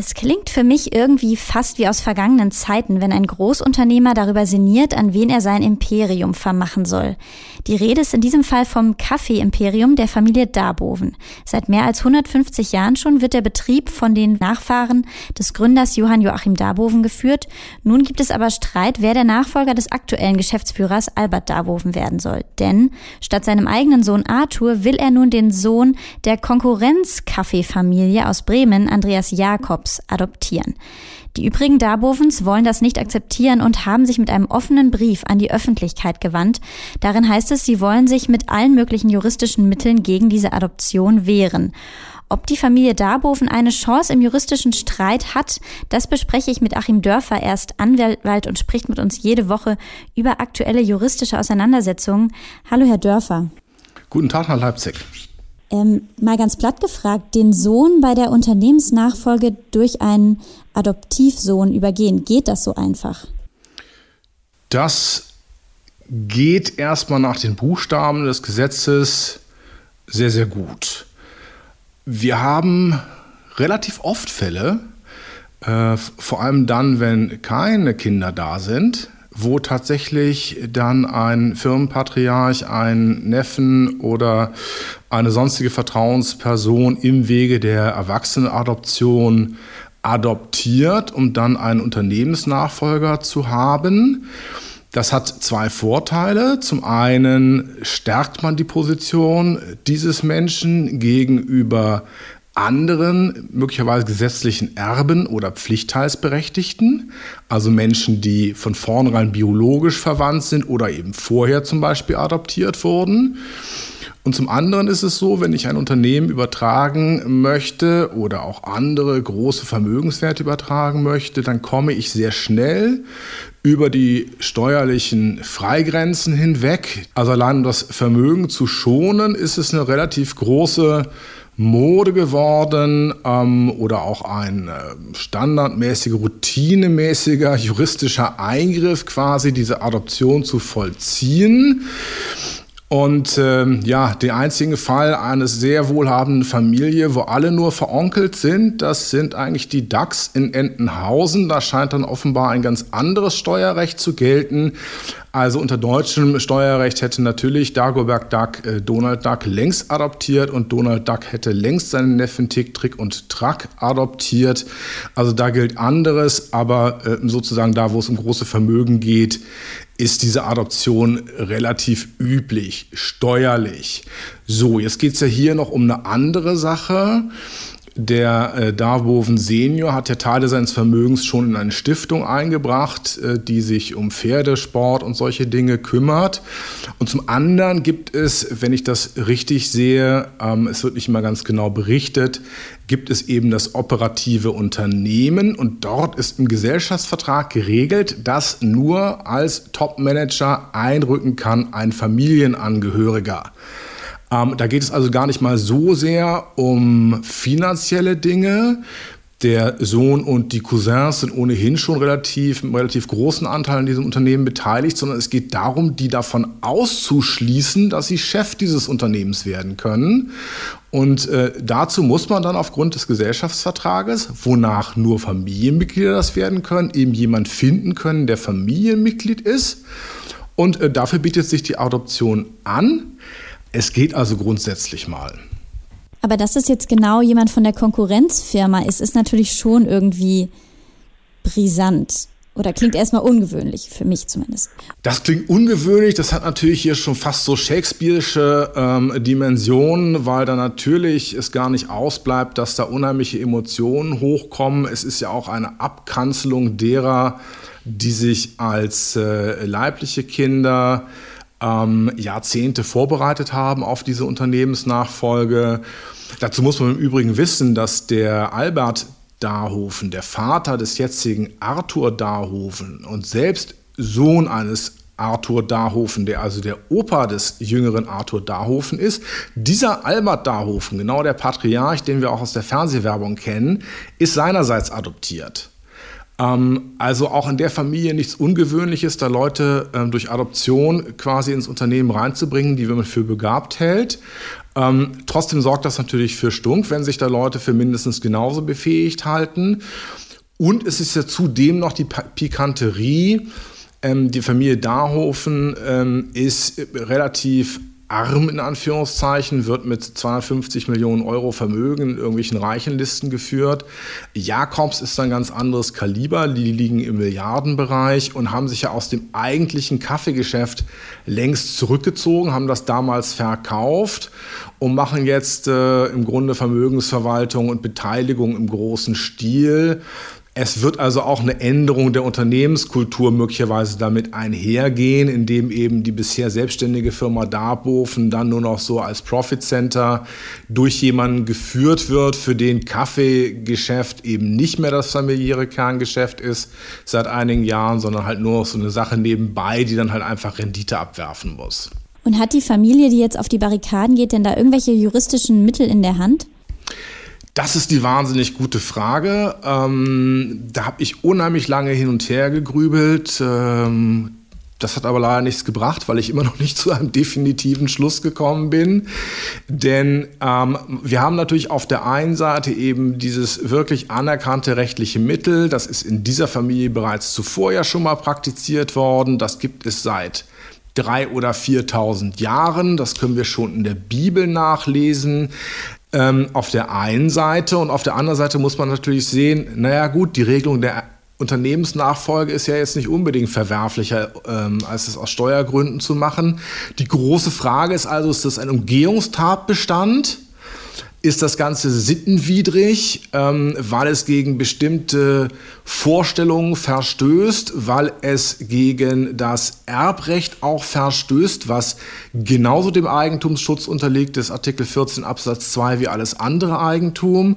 Es klingt für mich irgendwie fast wie aus vergangenen Zeiten, wenn ein Großunternehmer darüber sinniert, an wen er sein Imperium vermachen soll. Die Rede ist in diesem Fall vom Kaffee-Imperium der Familie Darboven. Seit mehr als 150 Jahren schon wird der Betrieb von den Nachfahren des Gründers Johann Joachim Darboven geführt. Nun gibt es aber Streit, wer der Nachfolger des aktuellen Geschäftsführers Albert Darboven werden soll. Denn statt seinem eigenen Sohn Arthur will er nun den Sohn der Konkurrenz-Kaffee-Familie aus Bremen, Andreas Jakobs, Jobs adoptieren. Die übrigen Darbovens wollen das nicht akzeptieren und haben sich mit einem offenen Brief an die Öffentlichkeit gewandt. Darin heißt es, sie wollen sich mit allen möglichen juristischen Mitteln gegen diese Adoption wehren. Ob die Familie Darboven eine Chance im juristischen Streit hat, das bespreche ich mit Achim Dörfer. Er ist Anwalt und spricht mit uns jede Woche über aktuelle juristische Auseinandersetzungen. Hallo, Herr Dörfer. Guten Tag, Herr Leipzig. Ähm, mal ganz platt gefragt, den Sohn bei der Unternehmensnachfolge durch einen Adoptivsohn übergehen, geht das so einfach? Das geht erstmal nach den Buchstaben des Gesetzes sehr, sehr gut. Wir haben relativ oft Fälle, äh, vor allem dann, wenn keine Kinder da sind, wo tatsächlich dann ein Firmenpatriarch, ein Neffen oder eine sonstige Vertrauensperson im Wege der Erwachsenenadoption adoptiert, um dann einen Unternehmensnachfolger zu haben. Das hat zwei Vorteile. Zum einen stärkt man die Position dieses Menschen gegenüber anderen möglicherweise gesetzlichen Erben oder Pflichtteilsberechtigten, also Menschen, die von vornherein biologisch verwandt sind oder eben vorher zum Beispiel adoptiert wurden. Und zum anderen ist es so, wenn ich ein Unternehmen übertragen möchte oder auch andere große Vermögenswerte übertragen möchte, dann komme ich sehr schnell über die steuerlichen Freigrenzen hinweg. Also allein um das Vermögen zu schonen, ist es eine relativ große Mode geworden ähm, oder auch ein äh, standardmäßiger, routinemäßiger juristischer Eingriff quasi, diese Adoption zu vollziehen. Und ähm, ja, den einzigen Fall eines sehr wohlhabenden Familie, wo alle nur veronkelt sind, das sind eigentlich die DAX in Entenhausen. Da scheint dann offenbar ein ganz anderes Steuerrecht zu gelten. Also unter deutschem Steuerrecht hätte natürlich Dagobert Duck äh, Donald Duck längst adoptiert und Donald Duck hätte längst seinen Neffen Tick, Trick und Track adoptiert. Also da gilt anderes, aber äh, sozusagen da, wo es um große Vermögen geht, ist diese Adoption relativ üblich, steuerlich. So, jetzt geht es ja hier noch um eine andere Sache. Der äh, Darboven Senior hat ja Teile seines Vermögens schon in eine Stiftung eingebracht, äh, die sich um Pferdesport und solche Dinge kümmert. Und zum anderen gibt es, wenn ich das richtig sehe, ähm, es wird nicht immer ganz genau berichtet, gibt es eben das operative Unternehmen und dort ist im Gesellschaftsvertrag geregelt, dass nur als Topmanager einrücken kann ein Familienangehöriger. Ähm, da geht es also gar nicht mal so sehr um finanzielle Dinge. Der Sohn und die Cousins sind ohnehin schon relativ, mit relativ großen Anteil an diesem Unternehmen beteiligt, sondern es geht darum, die davon auszuschließen, dass sie Chef dieses Unternehmens werden können. Und äh, dazu muss man dann aufgrund des Gesellschaftsvertrages, wonach nur Familienmitglieder das werden können, eben jemand finden können, der Familienmitglied ist. Und äh, dafür bietet sich die Adoption an. Es geht also grundsätzlich mal. Aber dass es jetzt genau jemand von der Konkurrenzfirma ist, ist natürlich schon irgendwie brisant. Oder klingt erstmal ungewöhnlich, für mich zumindest. Das klingt ungewöhnlich, das hat natürlich hier schon fast so Shakespeare'sche ähm, Dimensionen, weil da natürlich es gar nicht ausbleibt, dass da unheimliche Emotionen hochkommen. Es ist ja auch eine Abkanzelung derer, die sich als äh, leibliche Kinder ähm, Jahrzehnte vorbereitet haben auf diese Unternehmensnachfolge. Dazu muss man im Übrigen wissen, dass der Albert Darhofen, der Vater des jetzigen Arthur Darhofen und selbst Sohn eines Arthur Darhofen, der also der Opa des jüngeren Arthur Darhofen ist. Dieser Albert Darhofen, genau der Patriarch, den wir auch aus der Fernsehwerbung kennen, ist seinerseits adoptiert. Ähm, also auch in der Familie nichts Ungewöhnliches, da Leute ähm, durch Adoption quasi ins Unternehmen reinzubringen, die man für begabt hält. Ähm, trotzdem sorgt das natürlich für Stunk, wenn sich da Leute für mindestens genauso befähigt halten. Und es ist ja zudem noch die Pikanterie. Ähm, die Familie Darhofen ähm, ist relativ arm in Anführungszeichen, wird mit 250 Millionen Euro Vermögen in irgendwelchen Reichenlisten geführt. Jakobs ist ein ganz anderes Kaliber, die liegen im Milliardenbereich und haben sich ja aus dem eigentlichen Kaffeegeschäft längst zurückgezogen, haben das damals verkauft und machen jetzt äh, im Grunde Vermögensverwaltung und Beteiligung im großen Stil. Es wird also auch eine Änderung der Unternehmenskultur möglicherweise damit einhergehen, indem eben die bisher selbstständige Firma Darbofen dann nur noch so als Profit Center durch jemanden geführt wird, für den Kaffeegeschäft eben nicht mehr das familiäre Kerngeschäft ist seit einigen Jahren, sondern halt nur so eine Sache nebenbei, die dann halt einfach Rendite abwerfen muss. Und hat die Familie, die jetzt auf die Barrikaden geht, denn da irgendwelche juristischen Mittel in der Hand? Das ist die wahnsinnig gute Frage. Ähm, da habe ich unheimlich lange hin und her gegrübelt. Ähm, das hat aber leider nichts gebracht, weil ich immer noch nicht zu einem definitiven Schluss gekommen bin. Denn ähm, wir haben natürlich auf der einen Seite eben dieses wirklich anerkannte rechtliche Mittel. Das ist in dieser Familie bereits zuvor ja schon mal praktiziert worden. Das gibt es seit drei oder 4.000 Jahren. Das können wir schon in der Bibel nachlesen. Ähm, auf der einen Seite und auf der anderen Seite muss man natürlich sehen, naja gut, die Regelung der Unternehmensnachfolge ist ja jetzt nicht unbedingt verwerflicher, ähm, als es aus Steuergründen zu machen. Die große Frage ist also, ist das ein Umgehungstatbestand? Ist das Ganze sittenwidrig, ähm, weil es gegen bestimmte Vorstellungen verstößt, weil es gegen das Erbrecht auch verstößt, was genauso dem Eigentumsschutz unterliegt, des Artikel 14 Absatz 2 wie alles andere Eigentum.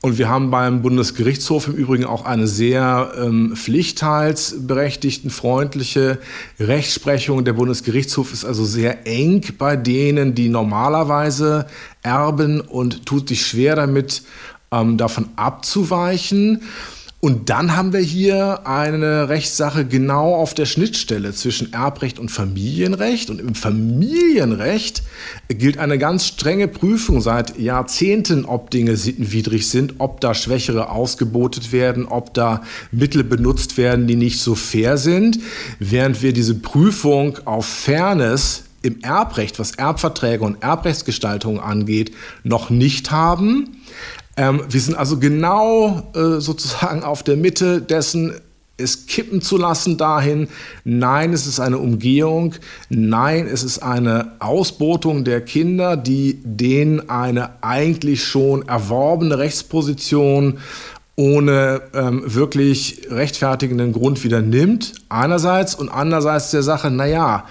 Und wir haben beim Bundesgerichtshof im Übrigen auch eine sehr ähm, pflichtteilsberechtigten, freundliche Rechtsprechung. Der Bundesgerichtshof ist also sehr eng bei denen, die normalerweise erben und tut sich schwer damit, ähm, davon abzuweichen. Und dann haben wir hier eine Rechtssache genau auf der Schnittstelle zwischen Erbrecht und Familienrecht. Und im Familienrecht gilt eine ganz strenge Prüfung seit Jahrzehnten, ob Dinge sittenwidrig sind, ob da Schwächere ausgebotet werden, ob da Mittel benutzt werden, die nicht so fair sind. Während wir diese Prüfung auf Fairness im Erbrecht, was Erbverträge und Erbrechtsgestaltung angeht, noch nicht haben. Ähm, wir sind also genau äh, sozusagen auf der Mitte dessen, es kippen zu lassen dahin, nein, es ist eine Umgehung, nein, es ist eine Ausbotung der Kinder, die denen eine eigentlich schon erworbene Rechtsposition ohne ähm, wirklich rechtfertigenden Grund wieder nimmt, einerseits. Und andererseits der Sache, naja,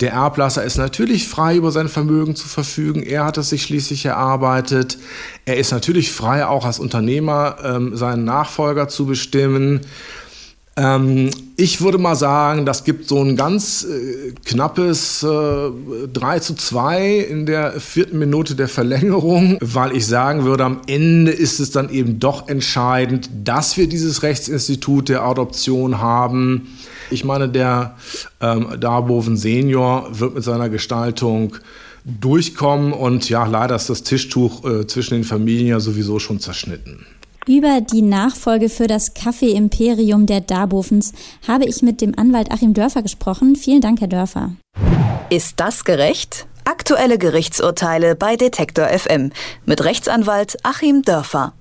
der Erblasser ist natürlich frei, über sein Vermögen zu verfügen, er hat es sich schließlich erarbeitet, er ist natürlich frei, auch als Unternehmer ähm, seinen Nachfolger zu bestimmen ähm, ich würde mal sagen, das gibt so ein ganz äh, knappes äh, 3 zu 2 in der vierten Minute der Verlängerung, weil ich sagen würde, am Ende ist es dann eben doch entscheidend, dass wir dieses Rechtsinstitut der Adoption haben. Ich meine, der ähm, Darboven Senior wird mit seiner Gestaltung durchkommen und ja, leider ist das Tischtuch äh, zwischen den Familien ja sowieso schon zerschnitten. Über die Nachfolge für das Kaffee-Imperium der Darbofens habe ich mit dem Anwalt Achim Dörfer gesprochen. Vielen Dank, Herr Dörfer. Ist das gerecht? Aktuelle Gerichtsurteile bei Detektor FM mit Rechtsanwalt Achim Dörfer.